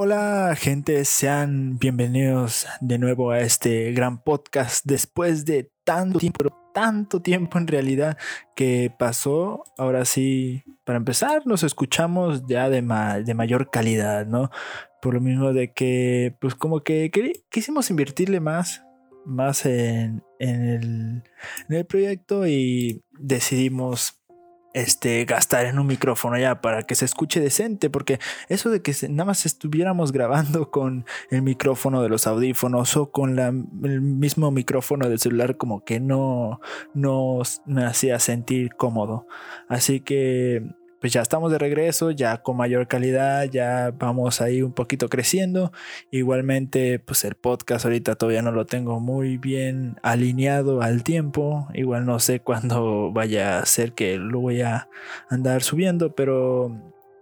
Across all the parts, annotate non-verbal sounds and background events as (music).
Hola gente, sean bienvenidos de nuevo a este gran podcast después de tanto tiempo, tanto tiempo en realidad que pasó. Ahora sí, para empezar, nos escuchamos ya de, de mayor calidad, ¿no? Por lo mismo de que, pues como que quisimos invertirle más, más en, en el proyecto y decidimos este, gastar en un micrófono ya para que se escuche decente, porque eso de que nada más estuviéramos grabando (laughs) con el micrófono de los audífonos o con el mismo micrófono del celular como que no nos me hacía sentir cómodo. Así que pues ya estamos de regreso, ya con mayor calidad, ya vamos ahí un poquito creciendo. Igualmente, pues el podcast ahorita todavía no lo tengo muy bien alineado al tiempo. Igual no sé (laughs) cuándo vaya a ser que lo voy a andar subiendo, pero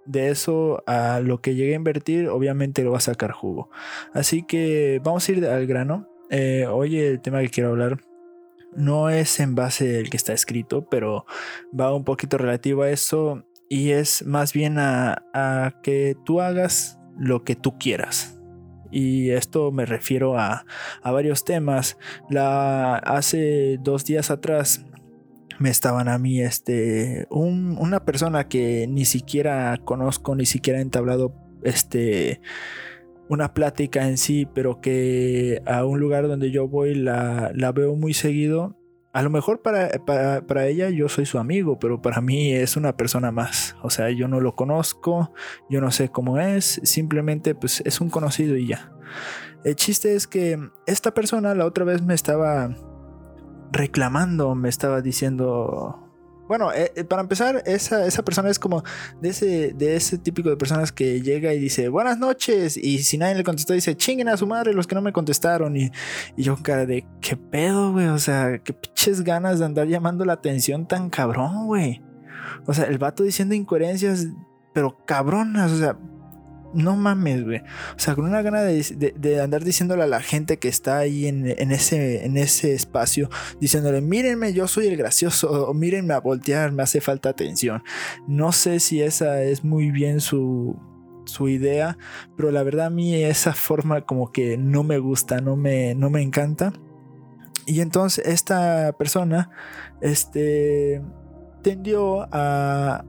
de eso a lo que llegue a invertir, obviamente lo va a sacar jugo. Así que vamos a ir al grano. Eh, hoy el tema que quiero hablar no es en base del que está escrito, pero va un poquito relativo a eso y es más bien a, que tú hagas lo que tú quieras. Y esto me refiero a, varios temas. La, hace dos días atrás me estaban a mí este, una persona que ni siquiera conozco, ni siquiera he entablado este, una plática en sí, pero que a un lugar donde yo voy la, la veo muy seguido a lo mejor para, para, ella yo soy su amigo, pero para mí es una persona más. O sea, yo no lo conozco, yo no sé cómo es, simplemente pues es un conocido y ya. El chiste es que esta persona la otra vez me estaba reclamando, me estaba diciendo, bueno, eh, eh, para empezar, esa, esa, persona es como de ese, de ese típico de personas que llega y dice buenas noches. Y si nadie le contestó, dice chinguen a su madre los que no me contestaron. Y, y yo, cara de qué pedo, güey. O sea, qué pinches ganas de andar llamando la atención tan cabrón, güey. O sea, el vato diciendo incoherencias, pero cabronas. O sea, no mames, güey. O sea, con una gana de, andar diciéndole a la gente que está ahí en, ese, en ese espacio, diciéndole, mírenme, yo soy el gracioso, o mírenme a voltear, me hace falta atención. No sé si esa es muy bien su, su idea, pero la verdad a mí esa forma como que no me gusta, no me, no me encanta. Y entonces esta persona, este, tendió a,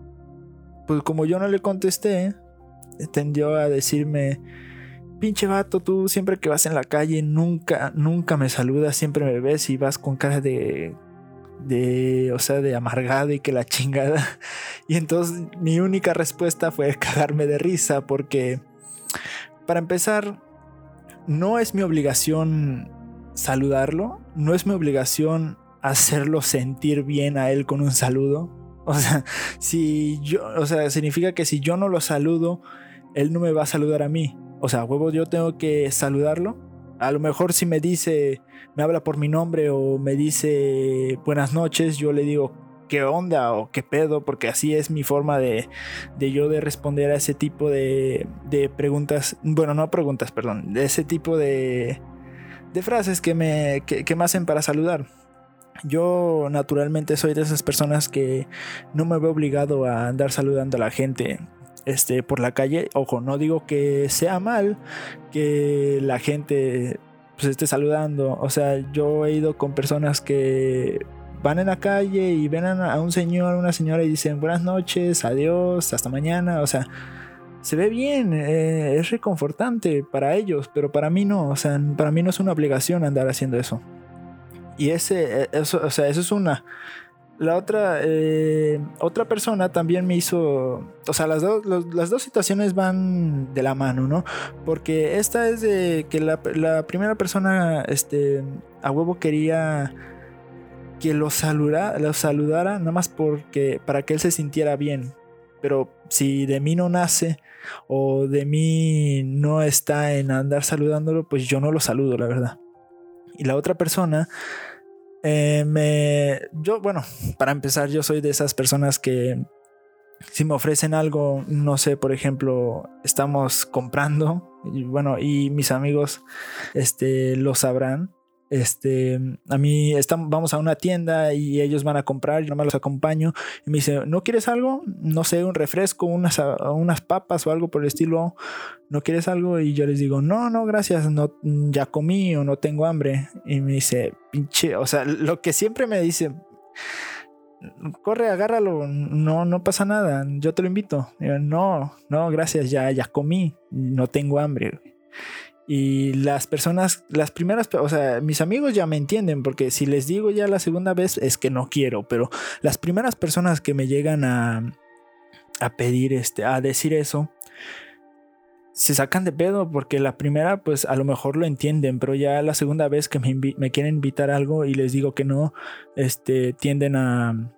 pues como yo no le contesté, tendió a decirme, pinche vato, tú siempre que vas en la calle nunca, nunca me saludas, siempre me ves y vas con cara de, de, o sea, de amargado y que la chingada. (laughs) Y entonces mi única respuesta fue cagarme de risa porque, para empezar, no es mi obligación saludarlo, no es mi obligación hacerlo sentir bien a él con un saludo. O sea, (laughs) si yo, o sea, significa que si yo no lo saludo, él no me va a saludar a mí. O sea, huevos, yo tengo que saludarlo. A lo mejor si me dice, me habla por mi nombre o me dice buenas noches, yo le digo qué onda o qué pedo, porque así es mi forma de, de yo de responder a ese tipo de, de, preguntas, bueno, no preguntas, perdón, de ese tipo de, de frases que me, que, que me hacen para saludar. Yo naturalmente soy de esas personas que no me veo obligado a andar saludando a la gente este, por la calle. Ojo, no digo que sea mal que la gente pues esté saludando. O sea, yo he ido con personas que van en la calle y ven a un señor, una señora y dicen buenas noches, adiós, hasta mañana. O sea, se ve bien, eh, es reconfortante para ellos, pero para mí no. O sea, para mí no es una obligación andar haciendo eso. Y ese, e, eso, o sea, eso es una. La otra, eh, otra persona también me hizo, o sea, las, las dos situaciones van de la mano, ¿no? Porque esta es de que la, primera persona, este, a huevo quería que lo saludara, lo saludara nada más porque, para que él se sintiera bien. Pero si de mí no nace o de mí no está en andar saludándolo, pues yo no lo saludo, la verdad. Y la otra persona eh, me, yo, bueno, para empezar, yo soy de esas personas que si me ofrecen algo, no sé, por ejemplo, estamos comprando, y bueno, y mis amigos este, lo sabrán. Este, a mí estamos, vamos a una tienda y ellos van a comprar, yo nomás los acompaño y me dice, ¿no quieres algo? No sé, un refresco, unas, unas papas o algo por el estilo, ¿no quieres algo? Y yo les digo, no, no, gracias, no, ya comí o no tengo hambre. Y me dice, pinche, o sea, lo que siempre me dice, corre, agárralo, no, no pasa nada, yo te lo invito. no, no, gracias, ya, ya comí, no tengo hambre. Y las personas, las primeras, o sea, mis amigos ya me entienden, porque si les digo ya la segunda vez es que no quiero, pero las primeras personas que me llegan a, a pedir, este, a decir eso, se sacan de pedo porque la primera pues a lo mejor lo entienden, pero ya la segunda vez que me, me quieren invitar algo y les digo que no, este, tienden a,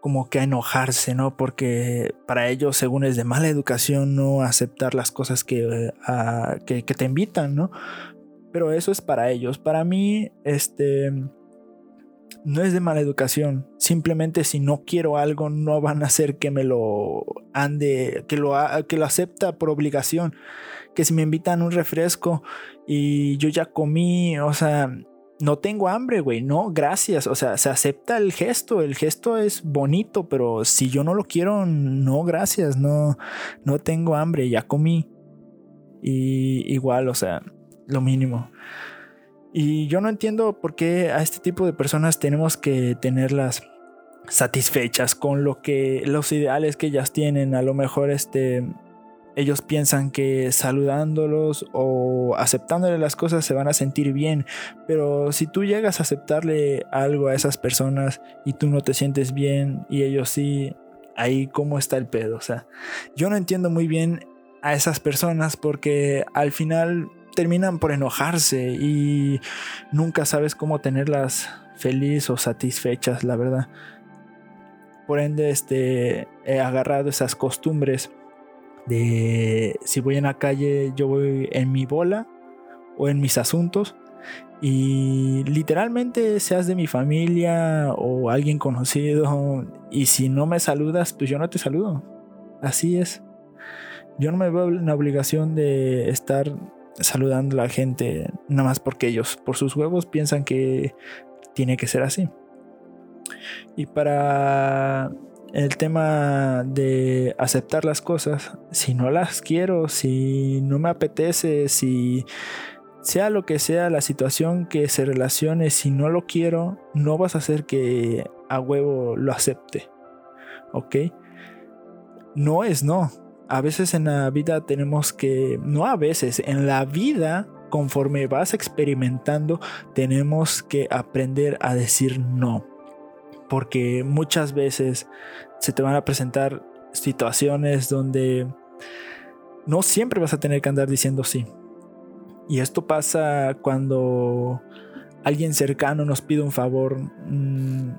como que a enojarse, ¿no? Porque para ellos, según es de mala educación, no aceptar las cosas que, que, te invitan, ¿no? Pero eso es para ellos. Para mí, este, no es de mala educación. Simplemente si no quiero algo, no van a hacer que me lo ande, que lo, que lo acepta por obligación. Que si me invitan un refresco y yo ya comí, o sea, no tengo hambre, güey, no, gracias. O sea, se acepta el gesto, el gesto es bonito, pero si yo no lo quiero, no, gracias, no, no tengo hambre, ya comí. Y igual, o sea, lo mínimo. Y yo no entiendo por qué a este tipo de personas tenemos que tenerlas satisfechas con lo que los ideales que ellas tienen. A lo mejor este ellos piensan que saludándolos o aceptándole las cosas se van a sentir bien, pero si tú llegas a aceptarle algo a esas personas y tú no te sientes bien y ellos sí, ahí cómo está el pedo, o sea, yo no entiendo muy bien a esas personas porque al final terminan por enojarse y nunca sabes cómo tenerlas feliz o satisfechas, la verdad. Por ende, este, he agarrado esas costumbres de si voy en la calle, yo voy en mi bola o en mis asuntos. Y literalmente seas de mi familia o alguien conocido y si no me saludas, pues yo no te saludo. Así es. Yo no me veo en la obligación de estar saludando a la gente nada más porque ellos por sus huevos piensan que tiene que ser así. Y para el tema de aceptar las cosas, si no las quiero, si no me apetece, si sea lo que sea la situación que se relacione, si no lo quiero, no vas a hacer que a huevo lo acepte. ¿Ok? No es no. A veces en la vida tenemos que, no a veces, en la vida, conforme vas experimentando, tenemos que aprender a decir no porque muchas veces se te van a presentar situaciones donde no siempre vas a tener que andar diciendo sí. Y esto pasa cuando alguien cercano nos pide un favor, mm,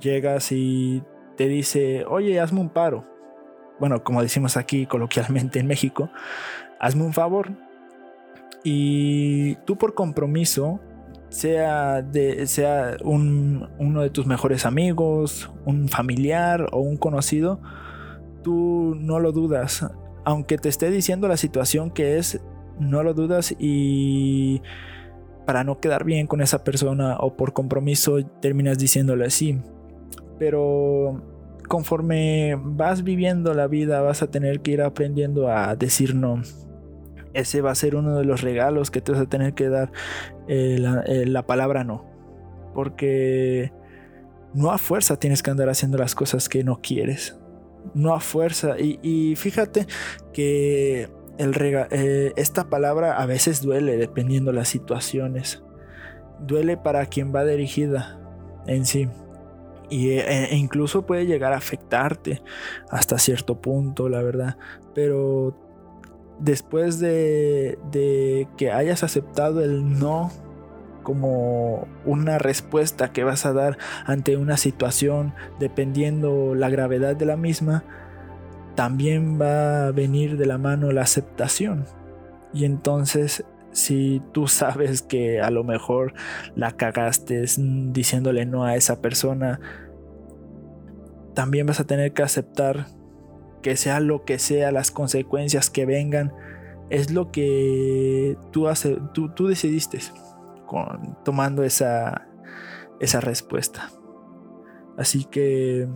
llegas y te dice, oye, hazme un paro. Bueno, como decimos aquí coloquialmente en México, hazme un favor. Y tú por compromiso sea, sea uno de tus mejores amigos, un familiar o un conocido, tú no lo dudas. Aunque te esté diciendo la situación que es, no lo dudas y para no quedar bien con esa persona o por compromiso terminas diciéndole así. Pero conforme vas viviendo la vida vas a tener que ir aprendiendo a decir no ese va a ser uno de los regalos que te vas a tener que dar eh, eh, la, palabra no. Porque no a fuerza tienes que andar haciendo las cosas que no quieres. No a fuerza. Y, fíjate que el eh, esta palabra a veces duele dependiendo las situaciones. Duele para quien va dirigida en sí. Y, e incluso puede llegar a afectarte hasta cierto punto, la verdad. Pero después de, que hayas aceptado el no como una respuesta que vas a dar ante una situación dependiendo la gravedad de la misma, también va a venir de la mano la aceptación. Y entonces, si tú sabes que a lo mejor la cagaste diciéndole no a esa persona, también vas a tener que aceptar que sea lo que sea, las consecuencias que vengan, es lo que tú, hace, tú, tú decidiste. con tomando esa, esa respuesta. Así que,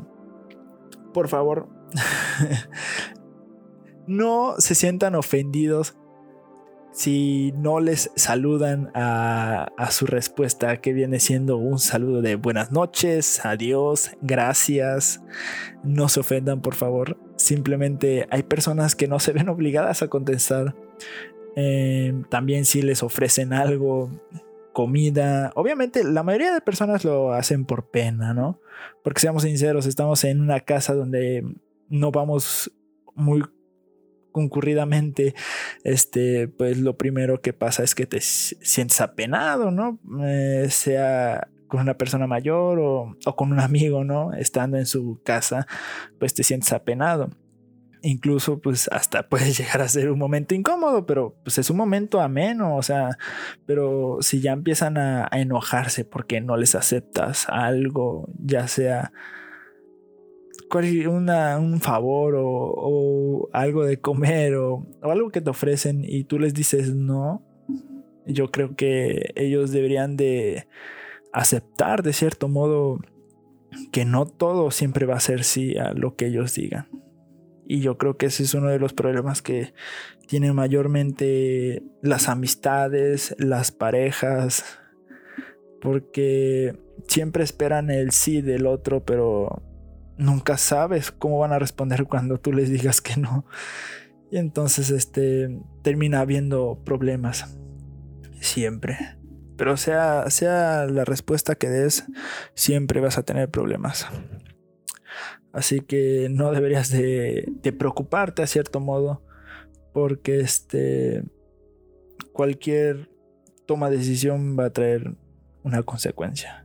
por favor, (laughs) no se sientan ofendidos si no les saludan a, su respuesta, que viene siendo un saludo de buenas noches, adiós, gracias. No se ofendan, por favor. Simplemente hay personas que no se ven obligadas a contestar. Eh, también si les ofrecen algo, comida. Obviamente la mayoría de personas lo hacen por pena, ¿no? Porque seamos sinceros, estamos en una casa donde no vamos muy concurridamente, este, pues lo primero que pasa es que te sientes apenado, ¿no? Eh, sea con una persona mayor o, o, con un amigo, ¿no? Estando en su casa, pues te sientes apenado. Incluso, pues hasta (laughs) puede llegar a ser un momento incómodo, pero pues es un momento ameno, o sea, pero si ya empiezan a, a enojarse porque no les aceptas algo, ya sea una, un favor o, algo de comer o, algo que te ofrecen y tú les dices no, yo creo que ellos deberían de aceptar de cierto modo que no todo siempre va a ser sí a lo que ellos digan. Y yo creo que ese es uno de los problemas que tienen mayormente las amistades, las parejas, porque siempre esperan el sí del otro, pero nunca sabes cómo van a responder cuando tú les digas que no. Y entonces este termina habiendo problemas siempre. Pero sea, sea la respuesta que des, siempre vas a tener problemas. Así que no deberías de, de preocuparte a cierto modo. Porque este cualquier toma de decisión va a traer una consecuencia.